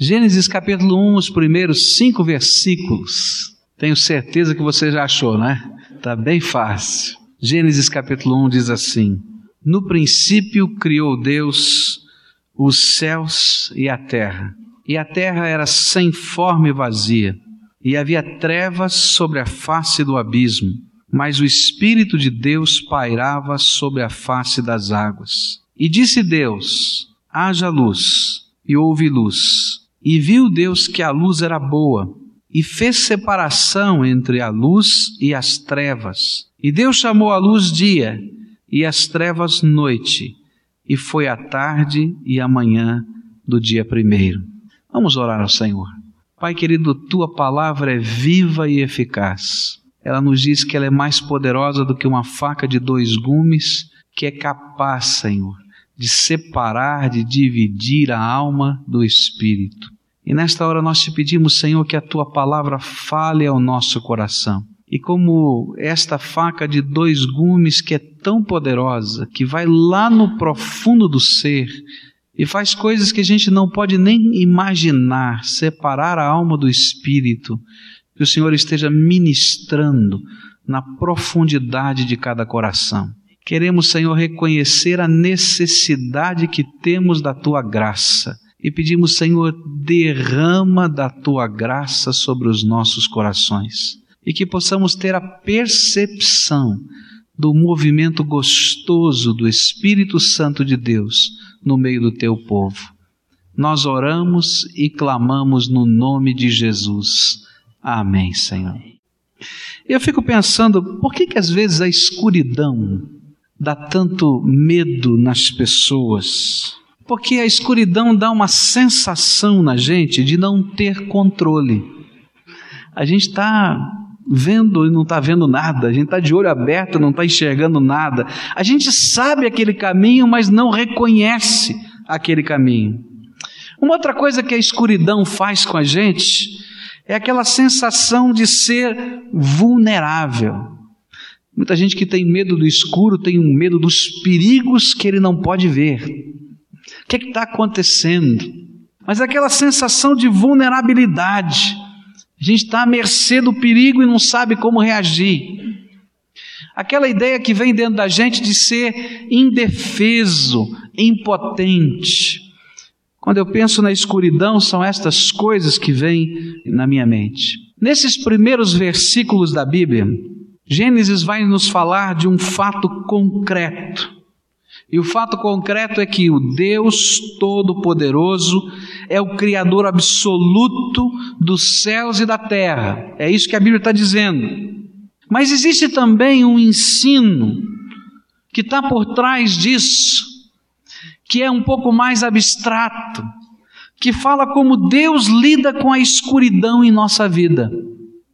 Gênesis capítulo 1, os primeiros cinco versículos. Tenho certeza que você já achou, né? Tá bem fácil. Gênesis capítulo 1 diz assim: No princípio criou Deus os céus e a terra. E a terra era sem forma e vazia, e havia trevas sobre a face do abismo, mas o Espírito de Deus pairava sobre a face das águas. E disse Deus: Haja luz, e houve luz. E viu Deus que a luz era boa, e fez separação entre a luz e as trevas. E Deus chamou a luz dia, e as trevas noite, e foi a tarde e a manhã do dia primeiro. Vamos orar ao Senhor. Pai querido, tua palavra é viva e eficaz. Ela nos diz que ela é mais poderosa do que uma faca de dois gumes, que é capaz, Senhor, de separar, de dividir a alma do espírito. E nesta hora nós te pedimos, Senhor, que a tua palavra fale ao nosso coração. E como esta faca de dois gumes que é tão poderosa, que vai lá no profundo do ser e faz coisas que a gente não pode nem imaginar, separar a alma do espírito, que o Senhor esteja ministrando na profundidade de cada coração. Queremos, Senhor, reconhecer a necessidade que temos da tua graça e pedimos, Senhor, derrama da tua graça sobre os nossos corações e que possamos ter a percepção do movimento gostoso do Espírito Santo de Deus no meio do teu povo. Nós oramos e clamamos no nome de Jesus. Amém, Senhor. Eu fico pensando, por que que às vezes a escuridão dá tanto medo nas pessoas? Porque a escuridão dá uma sensação na gente de não ter controle. A gente está vendo e não está vendo nada, a gente está de olho aberto, não está enxergando nada. A gente sabe aquele caminho, mas não reconhece aquele caminho. Uma outra coisa que a escuridão faz com a gente é aquela sensação de ser vulnerável. Muita gente que tem medo do escuro tem um medo dos perigos que ele não pode ver. O que é está acontecendo? Mas aquela sensação de vulnerabilidade. A gente está à mercê do perigo e não sabe como reagir. Aquela ideia que vem dentro da gente de ser indefeso, impotente. Quando eu penso na escuridão, são estas coisas que vêm na minha mente. Nesses primeiros versículos da Bíblia, Gênesis vai nos falar de um fato concreto. E o fato concreto é que o Deus Todo-Poderoso é o Criador absoluto dos céus e da terra. É isso que a Bíblia está dizendo. Mas existe também um ensino que está por trás disso, que é um pouco mais abstrato, que fala como Deus lida com a escuridão em nossa vida.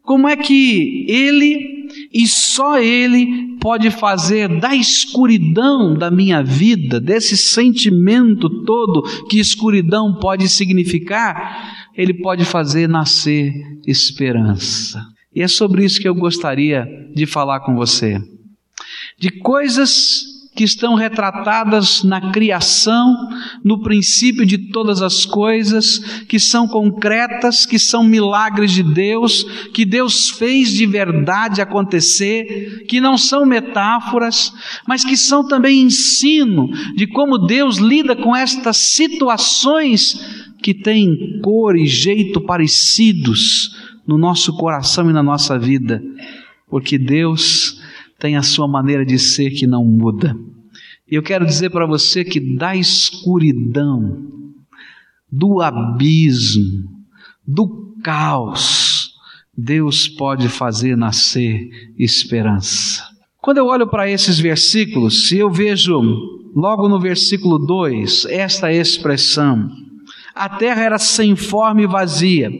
Como é que Ele e só Ele pode fazer da escuridão da minha vida, desse sentimento todo que escuridão pode significar, Ele pode fazer nascer esperança. E é sobre isso que eu gostaria de falar com você. De coisas que estão retratadas na criação, no princípio de todas as coisas, que são concretas, que são milagres de Deus, que Deus fez de verdade acontecer, que não são metáforas, mas que são também ensino de como Deus lida com estas situações que têm cor e jeito parecidos no nosso coração e na nossa vida, porque Deus tem a sua maneira de ser que não muda. Eu quero dizer para você que da escuridão, do abismo, do caos, Deus pode fazer nascer esperança. Quando eu olho para esses versículos, eu vejo logo no versículo 2 esta expressão: a terra era sem forma e vazia,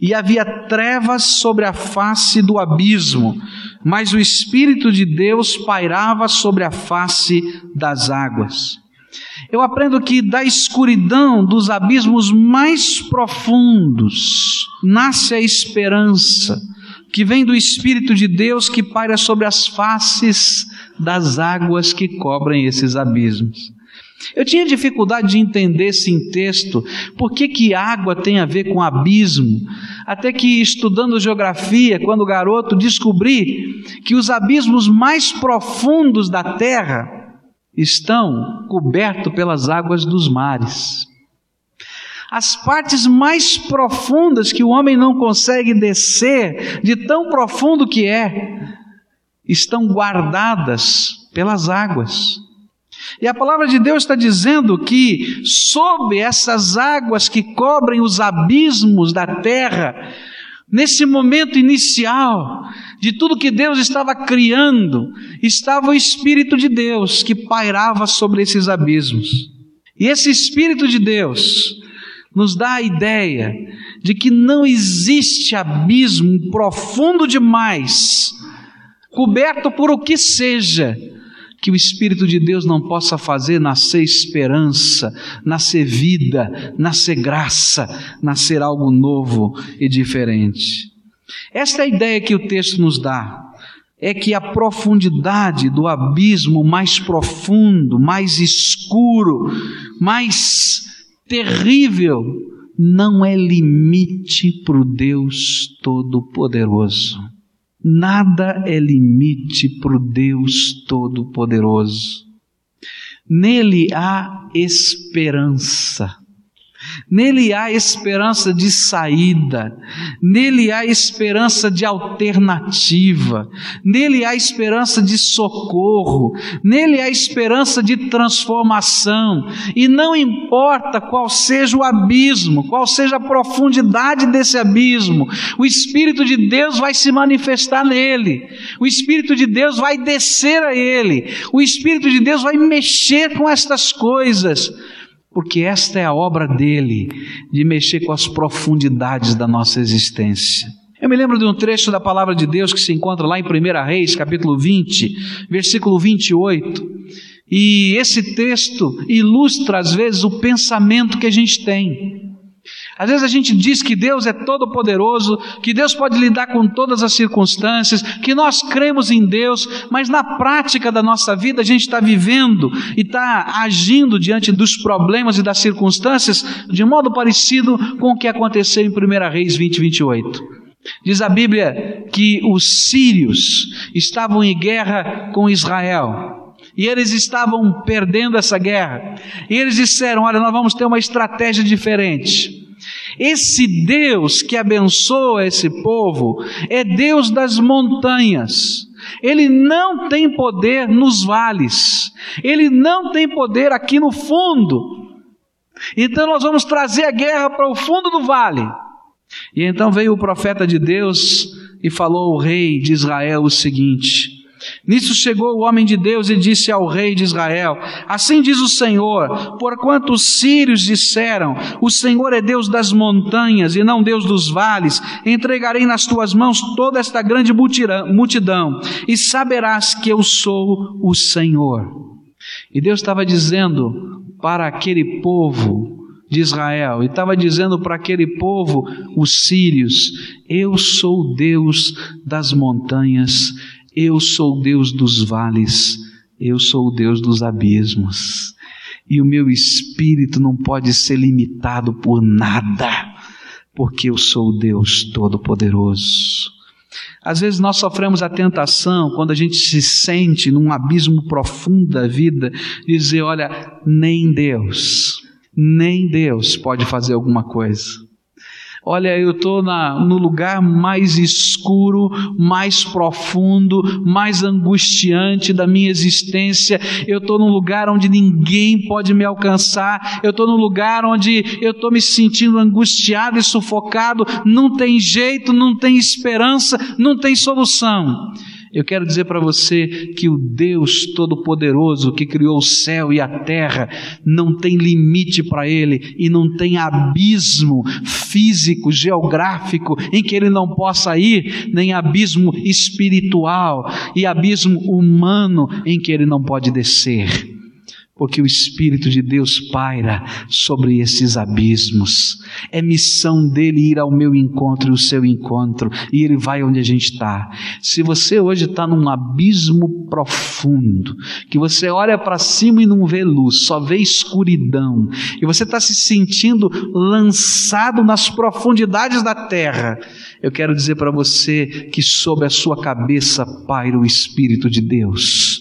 e havia trevas sobre a face do abismo, mas o Espírito de Deus pairava sobre a face das águas. Eu aprendo que da escuridão dos abismos mais profundos nasce a esperança, que vem do Espírito de Deus que paira sobre as faces das águas que cobrem esses abismos. Eu tinha dificuldade de entender esse texto, por que, que água tem a ver com abismo, até que estudando geografia, quando garoto, descobri que os abismos mais profundos da terra estão cobertos pelas águas dos mares. As partes mais profundas que o homem não consegue descer, de tão profundo que é, estão guardadas pelas águas. E a palavra de Deus está dizendo que, sob essas águas que cobrem os abismos da terra, nesse momento inicial de tudo que Deus estava criando, estava o Espírito de Deus que pairava sobre esses abismos. E esse Espírito de Deus nos dá a ideia de que não existe abismo profundo demais, coberto por o que seja, que o Espírito de Deus não possa fazer nascer esperança, nascer vida, nascer graça, nascer algo novo e diferente. Esta é a ideia que o texto nos dá. É que a profundidade do abismo mais profundo, mais escuro, mais terrível, não é limite para o Deus Todo-Poderoso. Nada é limite para o Deus Todo-Poderoso. Nele há esperança. Nele há esperança de saída, nele há esperança de alternativa, nele há esperança de socorro, nele há esperança de transformação, e não importa qual seja o abismo, qual seja a profundidade desse abismo, o Espírito de Deus vai se manifestar nele, o Espírito de Deus vai descer a ele, o Espírito de Deus vai mexer com estas coisas porque esta é a obra dele, de mexer com as profundidades da nossa existência. Eu me lembro de um trecho da palavra de Deus que se encontra lá em 1 Reis, capítulo 20, versículo 28. E esse texto ilustra, às vezes, o pensamento que a gente tem. Às vezes a gente diz que Deus é todo-poderoso, que Deus pode lidar com todas as circunstâncias, que nós cremos em Deus, mas na prática da nossa vida a gente está vivendo e está agindo diante dos problemas e das circunstâncias de modo parecido com o que aconteceu em 1 Reis 20, 28. Diz a Bíblia que os sírios estavam em guerra com Israel. E eles estavam perdendo essa guerra. E eles disseram: Olha, nós vamos ter uma estratégia diferente. Esse Deus que abençoa esse povo é Deus das montanhas. Ele não tem poder nos vales. Ele não tem poder aqui no fundo. Então nós vamos trazer a guerra para o fundo do vale. E então veio o profeta de Deus e falou ao rei de Israel o seguinte: Nisso chegou o homem de Deus e disse ao rei de Israel: Assim diz o Senhor: Porquanto os sírios disseram: O Senhor é Deus das montanhas e não Deus dos vales, entregarei nas tuas mãos toda esta grande multidão, e saberás que eu sou o Senhor. E Deus estava dizendo para aquele povo de Israel, e estava dizendo para aquele povo, os sírios: Eu sou Deus das montanhas eu sou o Deus dos vales, eu sou o Deus dos abismos. E o meu espírito não pode ser limitado por nada, porque eu sou o Deus Todo-Poderoso. Às vezes nós sofremos a tentação, quando a gente se sente num abismo profundo da vida, dizer: olha, nem Deus, nem Deus pode fazer alguma coisa. Olha, eu estou no lugar mais escuro, mais profundo, mais angustiante da minha existência. Eu estou num lugar onde ninguém pode me alcançar. Eu estou num lugar onde eu estou me sentindo angustiado e sufocado. Não tem jeito, não tem esperança, não tem solução. Eu quero dizer para você que o Deus Todo-Poderoso que criou o céu e a terra não tem limite para ele e não tem abismo físico, geográfico em que ele não possa ir, nem abismo espiritual e abismo humano em que ele não pode descer. Porque o Espírito de Deus paira sobre esses abismos. É missão dele ir ao meu encontro e o seu encontro, e ele vai onde a gente está. Se você hoje está num abismo profundo, que você olha para cima e não vê luz, só vê escuridão, e você está se sentindo lançado nas profundidades da terra, eu quero dizer para você que sob a sua cabeça paira o Espírito de Deus,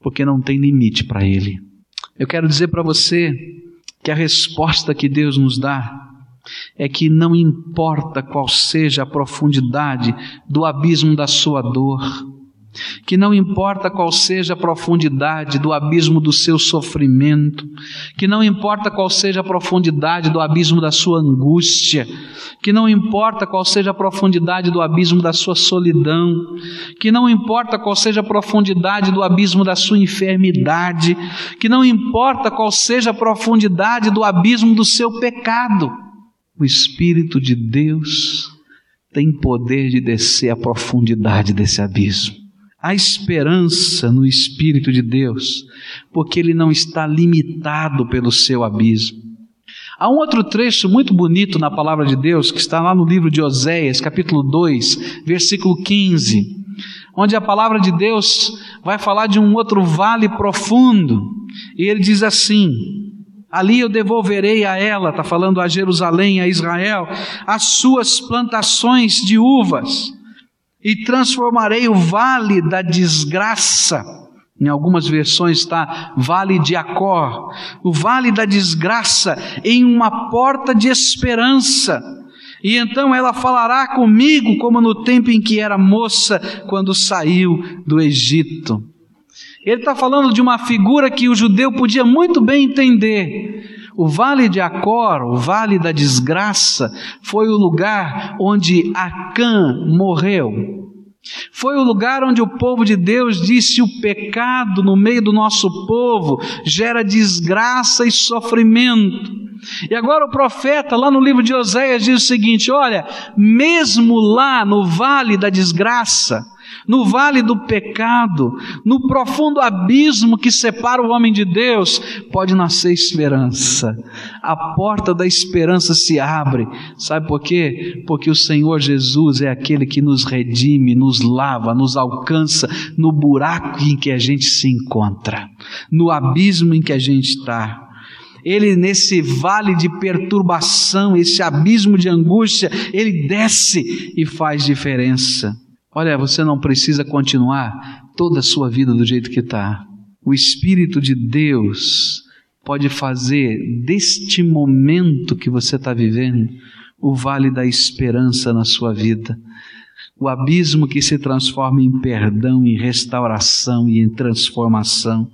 porque não tem limite para ele. Eu quero dizer para você que a resposta que Deus nos dá é que não importa qual seja a profundidade do abismo da sua dor, que não importa qual seja a profundidade do abismo do seu sofrimento, que não importa qual seja a profundidade do abismo da sua angústia, que não importa qual seja a profundidade do abismo da sua solidão, que não importa qual seja a profundidade do abismo da sua enfermidade, que não importa qual seja a profundidade do abismo do seu pecado, o Espírito de Deus tem poder de descer a profundidade desse abismo. Há esperança no Espírito de Deus, porque ele não está limitado pelo seu abismo. Há um outro trecho muito bonito na palavra de Deus, que está lá no livro de Oséias, capítulo 2, versículo 15, onde a palavra de Deus vai falar de um outro vale profundo, e ele diz assim: Ali eu devolverei a ela, está falando a Jerusalém, a Israel, as suas plantações de uvas e transformarei o vale da desgraça. Em algumas versões está vale de Acor, o vale da desgraça, em uma porta de esperança. E então ela falará comigo como no tempo em que era moça, quando saiu do Egito. Ele está falando de uma figura que o judeu podia muito bem entender. O vale de Acor, o vale da desgraça, foi o lugar onde Acã morreu. Foi o lugar onde o povo de Deus disse: o pecado no meio do nosso povo gera desgraça e sofrimento. E agora o profeta, lá no livro de Oséias, diz o seguinte: olha, mesmo lá no vale da desgraça, no vale do pecado, no profundo abismo que separa o homem de Deus, pode nascer esperança. A porta da esperança se abre. Sabe por quê? Porque o Senhor Jesus é aquele que nos redime, nos lava, nos alcança no buraco em que a gente se encontra, no abismo em que a gente está. Ele, nesse vale de perturbação, esse abismo de angústia, ele desce e faz diferença. Olha, você não precisa continuar toda a sua vida do jeito que está. O Espírito de Deus pode fazer deste momento que você está vivendo o vale da esperança na sua vida. O abismo que se transforma em perdão, em restauração e em transformação.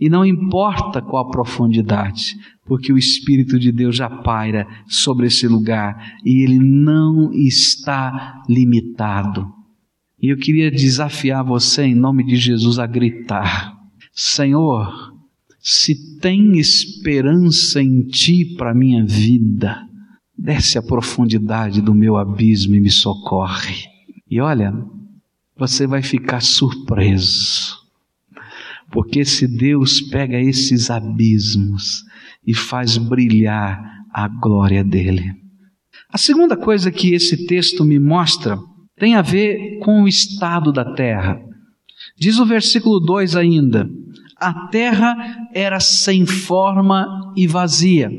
E não importa qual a profundidade, porque o Espírito de Deus já paira sobre esse lugar e ele não está limitado. E eu queria desafiar você, em nome de Jesus, a gritar: Senhor, se tem esperança em Ti para minha vida, desce a profundidade do meu abismo e me socorre. E olha, você vai ficar surpreso, porque se Deus pega esses abismos e faz brilhar a glória dele. A segunda coisa que esse texto me mostra tem a ver com o estado da terra. Diz o versículo 2 ainda: a terra era sem forma e vazia.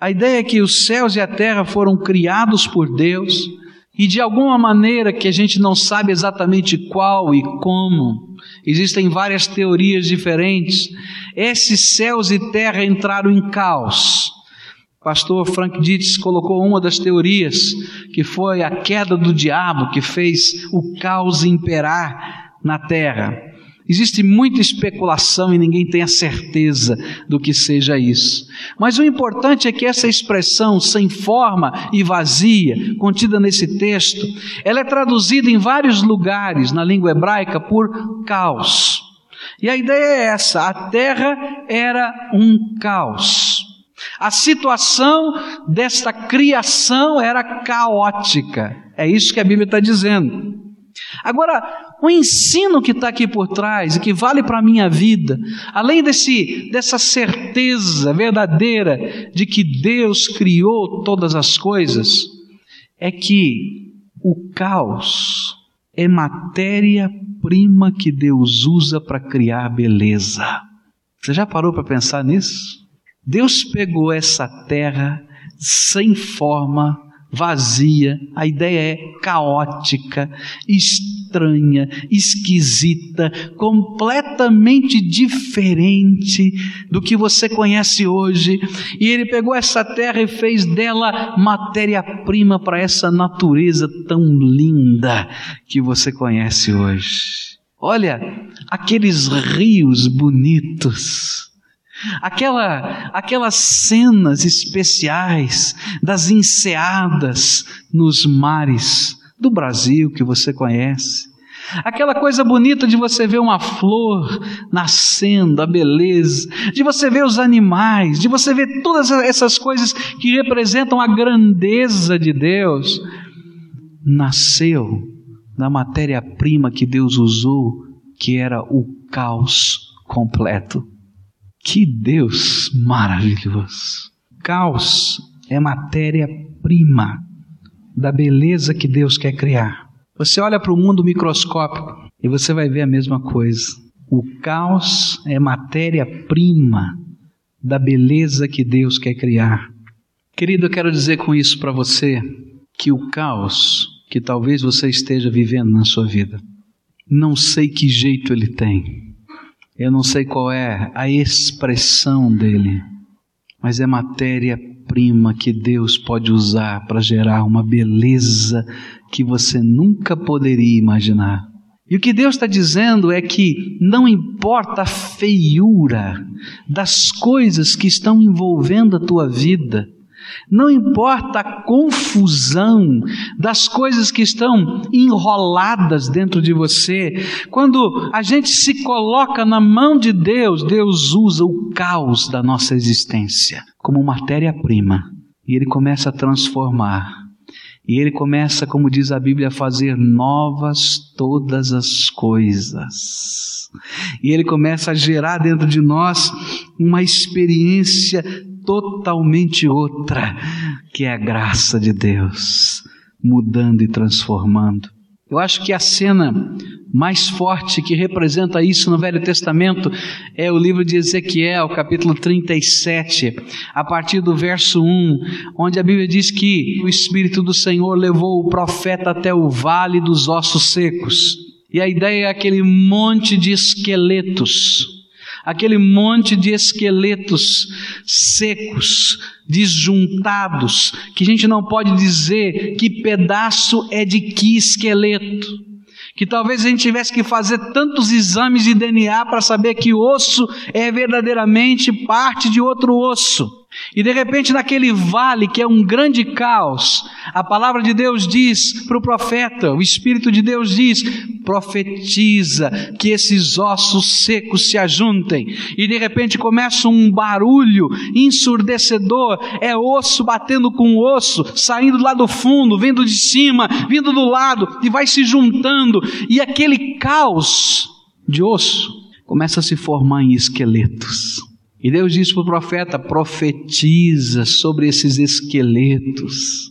A ideia é que os céus e a terra foram criados por Deus e de alguma maneira que a gente não sabe exatamente qual e como, existem várias teorias diferentes, esses céus e terra entraram em caos pastor Frank Dietz colocou uma das teorias, que foi a queda do diabo que fez o caos imperar na terra. Existe muita especulação e ninguém tem a certeza do que seja isso. Mas o importante é que essa expressão sem forma e vazia, contida nesse texto, ela é traduzida em vários lugares na língua hebraica por caos. E a ideia é essa: a terra era um caos. A situação desta criação era caótica. É isso que a Bíblia está dizendo. Agora, o ensino que está aqui por trás e que vale para a minha vida, além desse, dessa certeza verdadeira de que Deus criou todas as coisas, é que o caos é matéria-prima que Deus usa para criar beleza. Você já parou para pensar nisso? Deus pegou essa terra sem forma, vazia, a ideia é caótica, estranha, esquisita, completamente diferente do que você conhece hoje. E ele pegou essa terra e fez dela matéria-prima para essa natureza tão linda que você conhece hoje. Olha, aqueles rios bonitos Aquela, aquelas cenas especiais das enseadas nos mares do Brasil que você conhece. Aquela coisa bonita de você ver uma flor nascendo, a beleza, de você ver os animais, de você ver todas essas coisas que representam a grandeza de Deus, nasceu da matéria-prima que Deus usou, que era o caos completo. Que Deus maravilhoso! Caos é matéria-prima da beleza que Deus quer criar. Você olha para o mundo microscópico e você vai ver a mesma coisa. O caos é matéria-prima da beleza que Deus quer criar. Querido, eu quero dizer com isso para você que o caos que talvez você esteja vivendo na sua vida, não sei que jeito ele tem, eu não sei qual é a expressão dele, mas é matéria-prima que Deus pode usar para gerar uma beleza que você nunca poderia imaginar. E o que Deus está dizendo é que não importa a feiura das coisas que estão envolvendo a tua vida, não importa a confusão das coisas que estão enroladas dentro de você, quando a gente se coloca na mão de Deus, Deus usa o caos da nossa existência como matéria-prima e Ele começa a transformar. E Ele começa, como diz a Bíblia, a fazer novas todas as coisas. E Ele começa a gerar dentro de nós uma experiência totalmente outra, que é a graça de Deus, mudando e transformando. Eu acho que a cena mais forte que representa isso no Velho Testamento é o livro de Ezequiel, capítulo 37, a partir do verso 1, onde a Bíblia diz que o Espírito do Senhor levou o profeta até o vale dos ossos secos. E a ideia é aquele monte de esqueletos aquele monte de esqueletos secos, disjuntados, que a gente não pode dizer que pedaço é de que esqueleto. Que talvez a gente tivesse que fazer tantos exames de DNA para saber que osso é verdadeiramente parte de outro osso. E de repente, naquele vale que é um grande caos, a palavra de Deus diz para o profeta, o Espírito de Deus diz: profetiza que esses ossos secos se ajuntem. E de repente começa um barulho ensurdecedor: é osso batendo com osso, saindo lá do fundo, vindo de cima, vindo do lado, e vai se juntando. E aquele caos de osso começa a se formar em esqueletos. E Deus diz para o profeta: profetiza sobre esses esqueletos.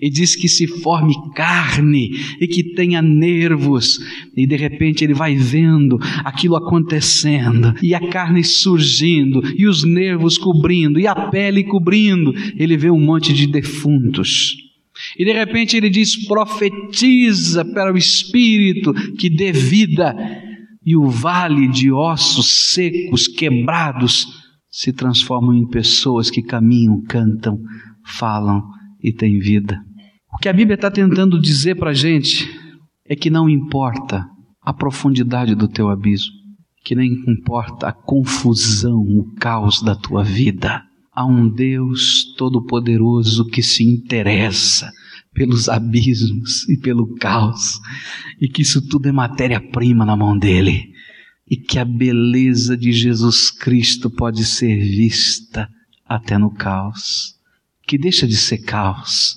E diz que se forme carne e que tenha nervos. E de repente ele vai vendo aquilo acontecendo, e a carne surgindo, e os nervos cobrindo, e a pele cobrindo. Ele vê um monte de defuntos. E de repente ele diz: profetiza para o Espírito que dê vida, e o vale de ossos secos, quebrados, se transformam em pessoas que caminham, cantam, falam e têm vida. O que a Bíblia está tentando dizer para a gente é que não importa a profundidade do teu abismo, que nem importa a confusão, o caos da tua vida. Há um Deus todo-poderoso que se interessa pelos abismos e pelo caos, e que isso tudo é matéria-prima na mão dele e que a beleza de Jesus Cristo pode ser vista até no caos, que deixa de ser caos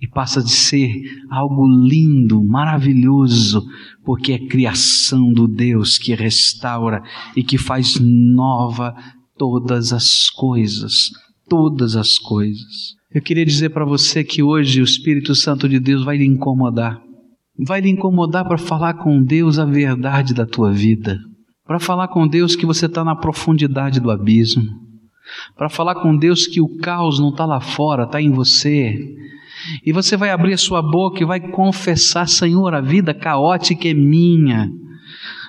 e passa de ser algo lindo, maravilhoso, porque é criação do Deus que restaura e que faz nova todas as coisas, todas as coisas. Eu queria dizer para você que hoje o Espírito Santo de Deus vai lhe incomodar. Vai lhe incomodar para falar com Deus a verdade da tua vida. Para falar com Deus que você está na profundidade do abismo. Para falar com Deus que o caos não está lá fora, está em você e você vai abrir a sua boca e vai confessar: Senhor, a vida caótica é minha.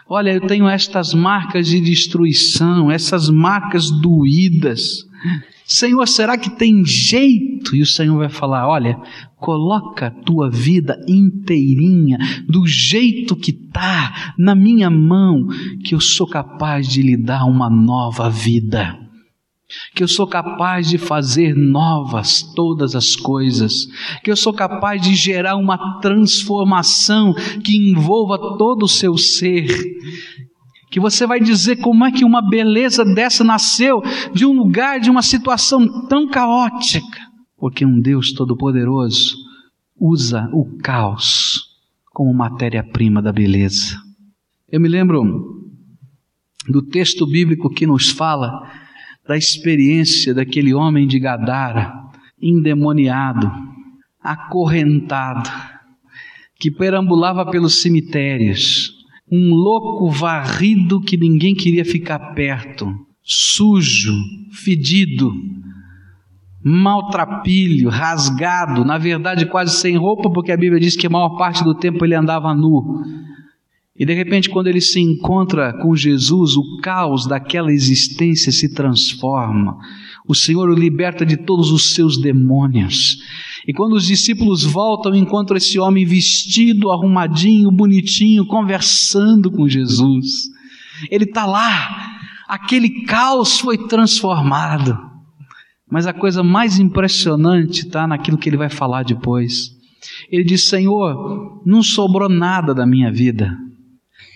Olha, eu tenho estas marcas de destruição, essas marcas doídas. Senhor, será que tem jeito? E o Senhor vai falar: Olha, coloca a tua vida inteirinha, do jeito que está, na minha mão, que eu sou capaz de lhe dar uma nova vida que eu sou capaz de fazer novas todas as coisas, que eu sou capaz de gerar uma transformação que envolva todo o seu ser. Que você vai dizer como é que uma beleza dessa nasceu de um lugar, de uma situação tão caótica, porque um Deus Todo-Poderoso usa o caos como matéria-prima da beleza. Eu me lembro do texto bíblico que nos fala da experiência daquele homem de Gadara, endemoniado, acorrentado, que perambulava pelos cemitérios, um louco varrido que ninguém queria ficar perto, sujo, fedido, maltrapilho, rasgado, na verdade quase sem roupa, porque a Bíblia diz que a maior parte do tempo ele andava nu. E de repente, quando ele se encontra com Jesus, o caos daquela existência se transforma. O Senhor o liberta de todos os seus demônios. E quando os discípulos voltam, encontram esse homem vestido, arrumadinho, bonitinho, conversando com Jesus. Ele está lá, aquele caos foi transformado. Mas a coisa mais impressionante está naquilo que ele vai falar depois. Ele diz: Senhor, não sobrou nada da minha vida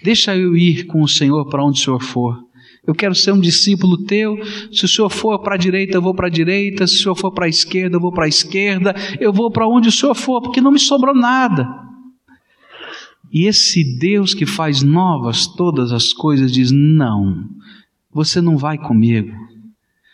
Deixa eu ir com o Senhor para onde o Senhor for. Eu quero ser um discípulo teu. Se o Senhor for para a direita, eu vou para a direita. Se o Senhor for para a esquerda, eu vou para a esquerda. Eu vou para onde o Senhor for, porque não me sobrou nada. E esse Deus que faz novas todas as coisas diz: Não, você não vai comigo.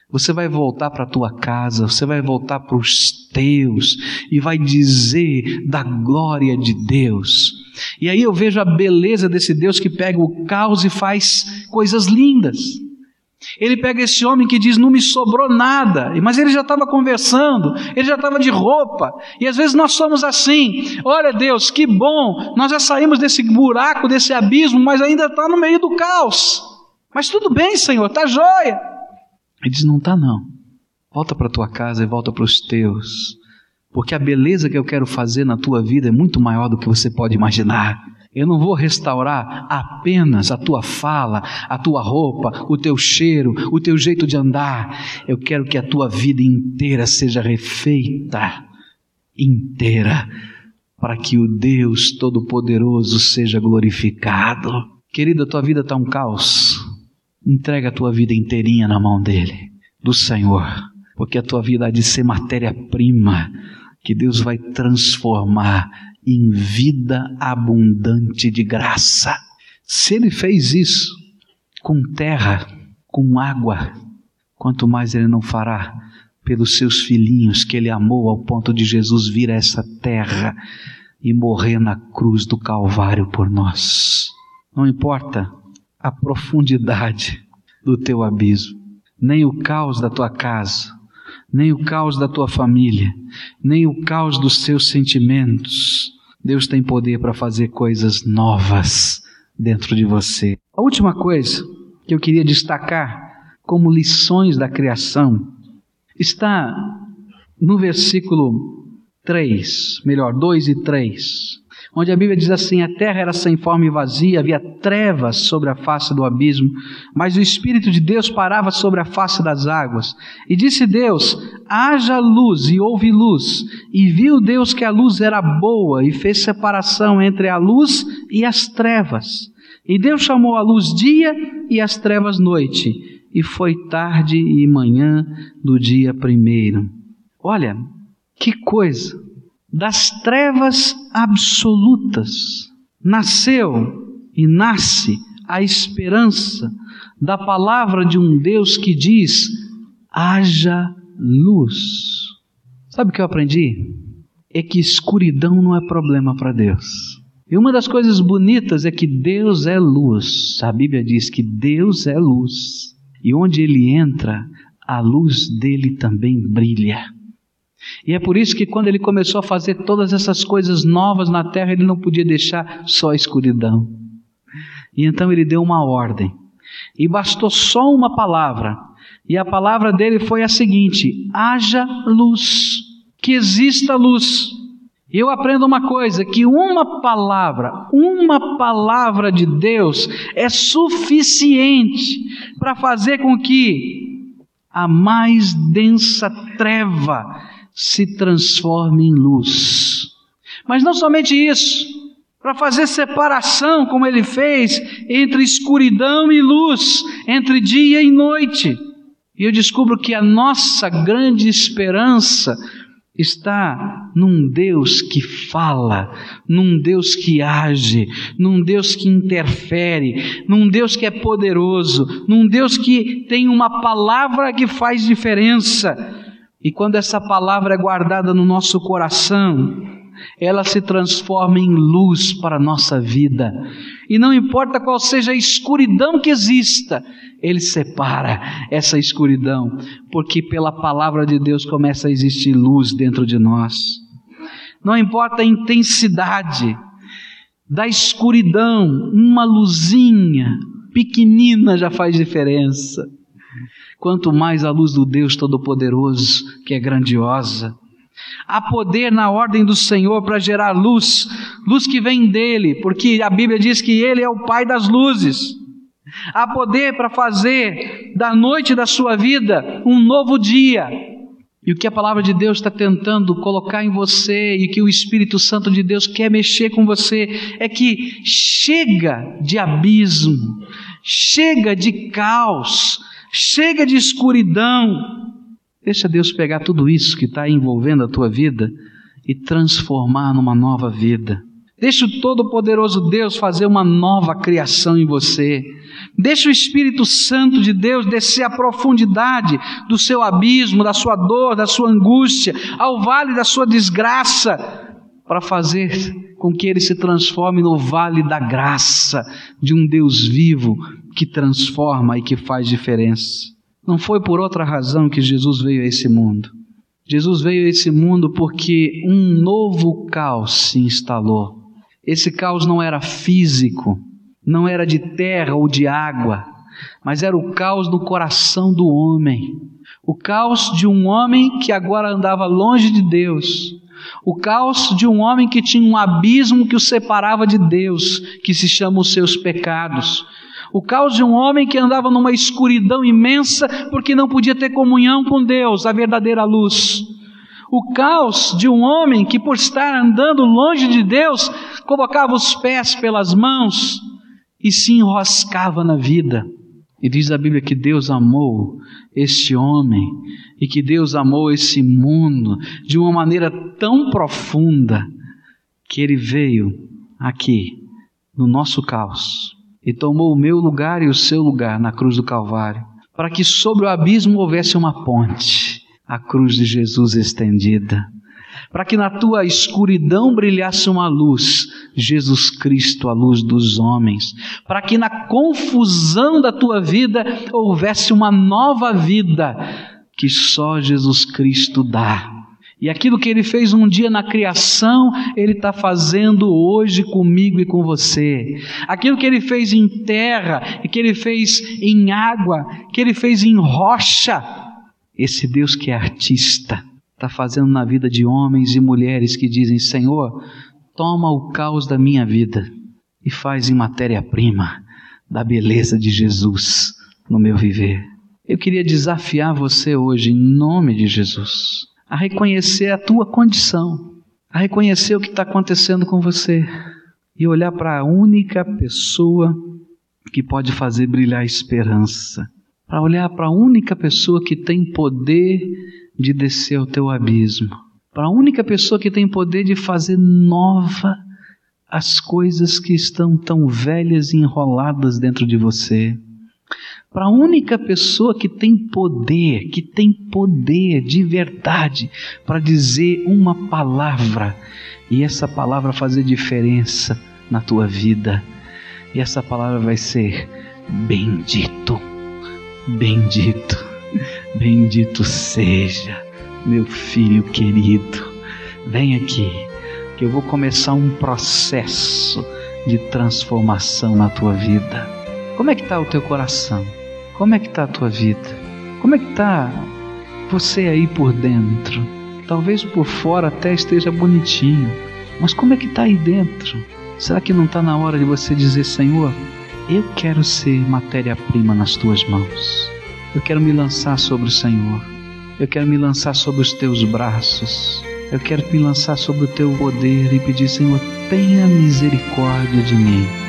Você vai voltar para a tua casa, você vai voltar para os teus e vai dizer da glória de Deus. E aí eu vejo a beleza desse Deus que pega o caos e faz coisas lindas. Ele pega esse homem que diz: Não me sobrou nada, mas ele já estava conversando, ele já estava de roupa, e às vezes nós somos assim: Olha Deus, que bom, nós já saímos desse buraco, desse abismo, mas ainda está no meio do caos. Mas tudo bem, Senhor, está jóia. Ele diz: Não está, não. Volta para tua casa e volta para os teus porque a beleza que eu quero fazer na tua vida é muito maior do que você pode imaginar. Eu não vou restaurar apenas a tua fala, a tua roupa, o teu cheiro, o teu jeito de andar. Eu quero que a tua vida inteira seja refeita, inteira, para que o Deus Todo-Poderoso seja glorificado. Querida, tua vida está um caos. Entrega a tua vida inteirinha na mão dele, do Senhor, porque a tua vida há de ser matéria-prima que Deus vai transformar em vida abundante de graça. Se Ele fez isso com terra, com água, quanto mais Ele não fará pelos seus filhinhos que Ele amou ao ponto de Jesus vir a essa terra e morrer na cruz do Calvário por nós. Não importa a profundidade do teu abismo, nem o caos da tua casa, nem o caos da tua família, nem o caos dos teus sentimentos. Deus tem poder para fazer coisas novas dentro de você. A última coisa que eu queria destacar como lições da criação está no versículo 3, melhor, 2 e 3 onde a Bíblia diz assim: a terra era sem forma e vazia, havia trevas sobre a face do abismo, mas o Espírito de Deus parava sobre a face das águas. E disse Deus: haja luz, e houve luz. E viu Deus que a luz era boa, e fez separação entre a luz e as trevas. E Deus chamou a luz dia e as trevas noite. E foi tarde e manhã do dia primeiro. Olha, que coisa! Das trevas absolutas, nasceu e nasce a esperança da palavra de um Deus que diz: haja luz. Sabe o que eu aprendi? É que escuridão não é problema para Deus. E uma das coisas bonitas é que Deus é luz. A Bíblia diz que Deus é luz. E onde ele entra, a luz dele também brilha. E é por isso que quando ele começou a fazer todas essas coisas novas na terra, ele não podia deixar só a escuridão. E então ele deu uma ordem. E bastou só uma palavra. E a palavra dele foi a seguinte: haja luz, que exista luz. E eu aprendo uma coisa: que uma palavra, uma palavra de Deus é suficiente para fazer com que a mais densa treva se transforme em luz. Mas não somente isso, para fazer separação, como ele fez, entre escuridão e luz, entre dia e noite. E eu descubro que a nossa grande esperança está num Deus que fala, num Deus que age, num Deus que interfere, num Deus que é poderoso, num Deus que tem uma palavra que faz diferença. E quando essa palavra é guardada no nosso coração, ela se transforma em luz para a nossa vida. E não importa qual seja a escuridão que exista, Ele separa essa escuridão, porque pela palavra de Deus começa a existir luz dentro de nós. Não importa a intensidade da escuridão, uma luzinha pequenina já faz diferença. Quanto mais a luz do Deus Todo-Poderoso, que é grandiosa, Há poder na ordem do Senhor para gerar luz, luz que vem dele, porque a Bíblia diz que ele é o Pai das luzes. Há poder para fazer da noite da sua vida um novo dia. E o que a palavra de Deus está tentando colocar em você e que o Espírito Santo de Deus quer mexer com você é que chega de abismo, chega de caos, chega de escuridão, Deixa Deus pegar tudo isso que está envolvendo a tua vida e transformar numa nova vida. Deixa o Todo-Poderoso Deus fazer uma nova criação em você. Deixa o Espírito Santo de Deus descer à profundidade do seu abismo, da sua dor, da sua angústia, ao vale da sua desgraça, para fazer com que ele se transforme no vale da graça de um Deus vivo que transforma e que faz diferença. Não foi por outra razão que Jesus veio a esse mundo. Jesus veio a esse mundo porque um novo caos se instalou. Esse caos não era físico, não era de terra ou de água, mas era o caos do coração do homem. O caos de um homem que agora andava longe de Deus. O caos de um homem que tinha um abismo que o separava de Deus, que se chama os seus pecados. O caos de um homem que andava numa escuridão imensa porque não podia ter comunhão com Deus, a verdadeira luz. O caos de um homem que, por estar andando longe de Deus, colocava os pés pelas mãos e se enroscava na vida. E diz a Bíblia que Deus amou este homem e que Deus amou esse mundo de uma maneira tão profunda que ele veio aqui, no nosso caos, e tomou o meu lugar e o seu lugar na cruz do Calvário, para que sobre o abismo houvesse uma ponte, a cruz de Jesus estendida, para que na tua escuridão brilhasse uma luz, Jesus Cristo, a luz dos homens, para que na confusão da tua vida houvesse uma nova vida que só Jesus Cristo dá e aquilo que ele fez um dia na criação, ele está fazendo hoje comigo e com você. Aquilo que ele fez em terra, e que ele fez em água, que ele fez em rocha, esse Deus que é artista, está fazendo na vida de homens e mulheres que dizem: Senhor, toma o caos da minha vida e faz em matéria-prima da beleza de Jesus no meu viver. Eu queria desafiar você hoje, em nome de Jesus a reconhecer a tua condição, a reconhecer o que está acontecendo com você e olhar para a única pessoa que pode fazer brilhar a esperança, para olhar para a única pessoa que tem poder de descer ao teu abismo, para a única pessoa que tem poder de fazer nova as coisas que estão tão velhas e enroladas dentro de você. Para a única pessoa que tem poder, que tem poder de verdade para dizer uma palavra e essa palavra fazer diferença na tua vida. E essa palavra vai ser bendito, bendito, bendito seja meu filho querido, vem aqui, que eu vou começar um processo de transformação na tua vida. Como é que está o teu coração? Como é que está a tua vida? Como é que está você aí por dentro? Talvez por fora até esteja bonitinho, mas como é que está aí dentro? Será que não está na hora de você dizer, Senhor, eu quero ser matéria-prima nas tuas mãos. Eu quero me lançar sobre o Senhor. Eu quero me lançar sobre os teus braços. Eu quero me lançar sobre o teu poder e pedir, Senhor, tenha misericórdia de mim.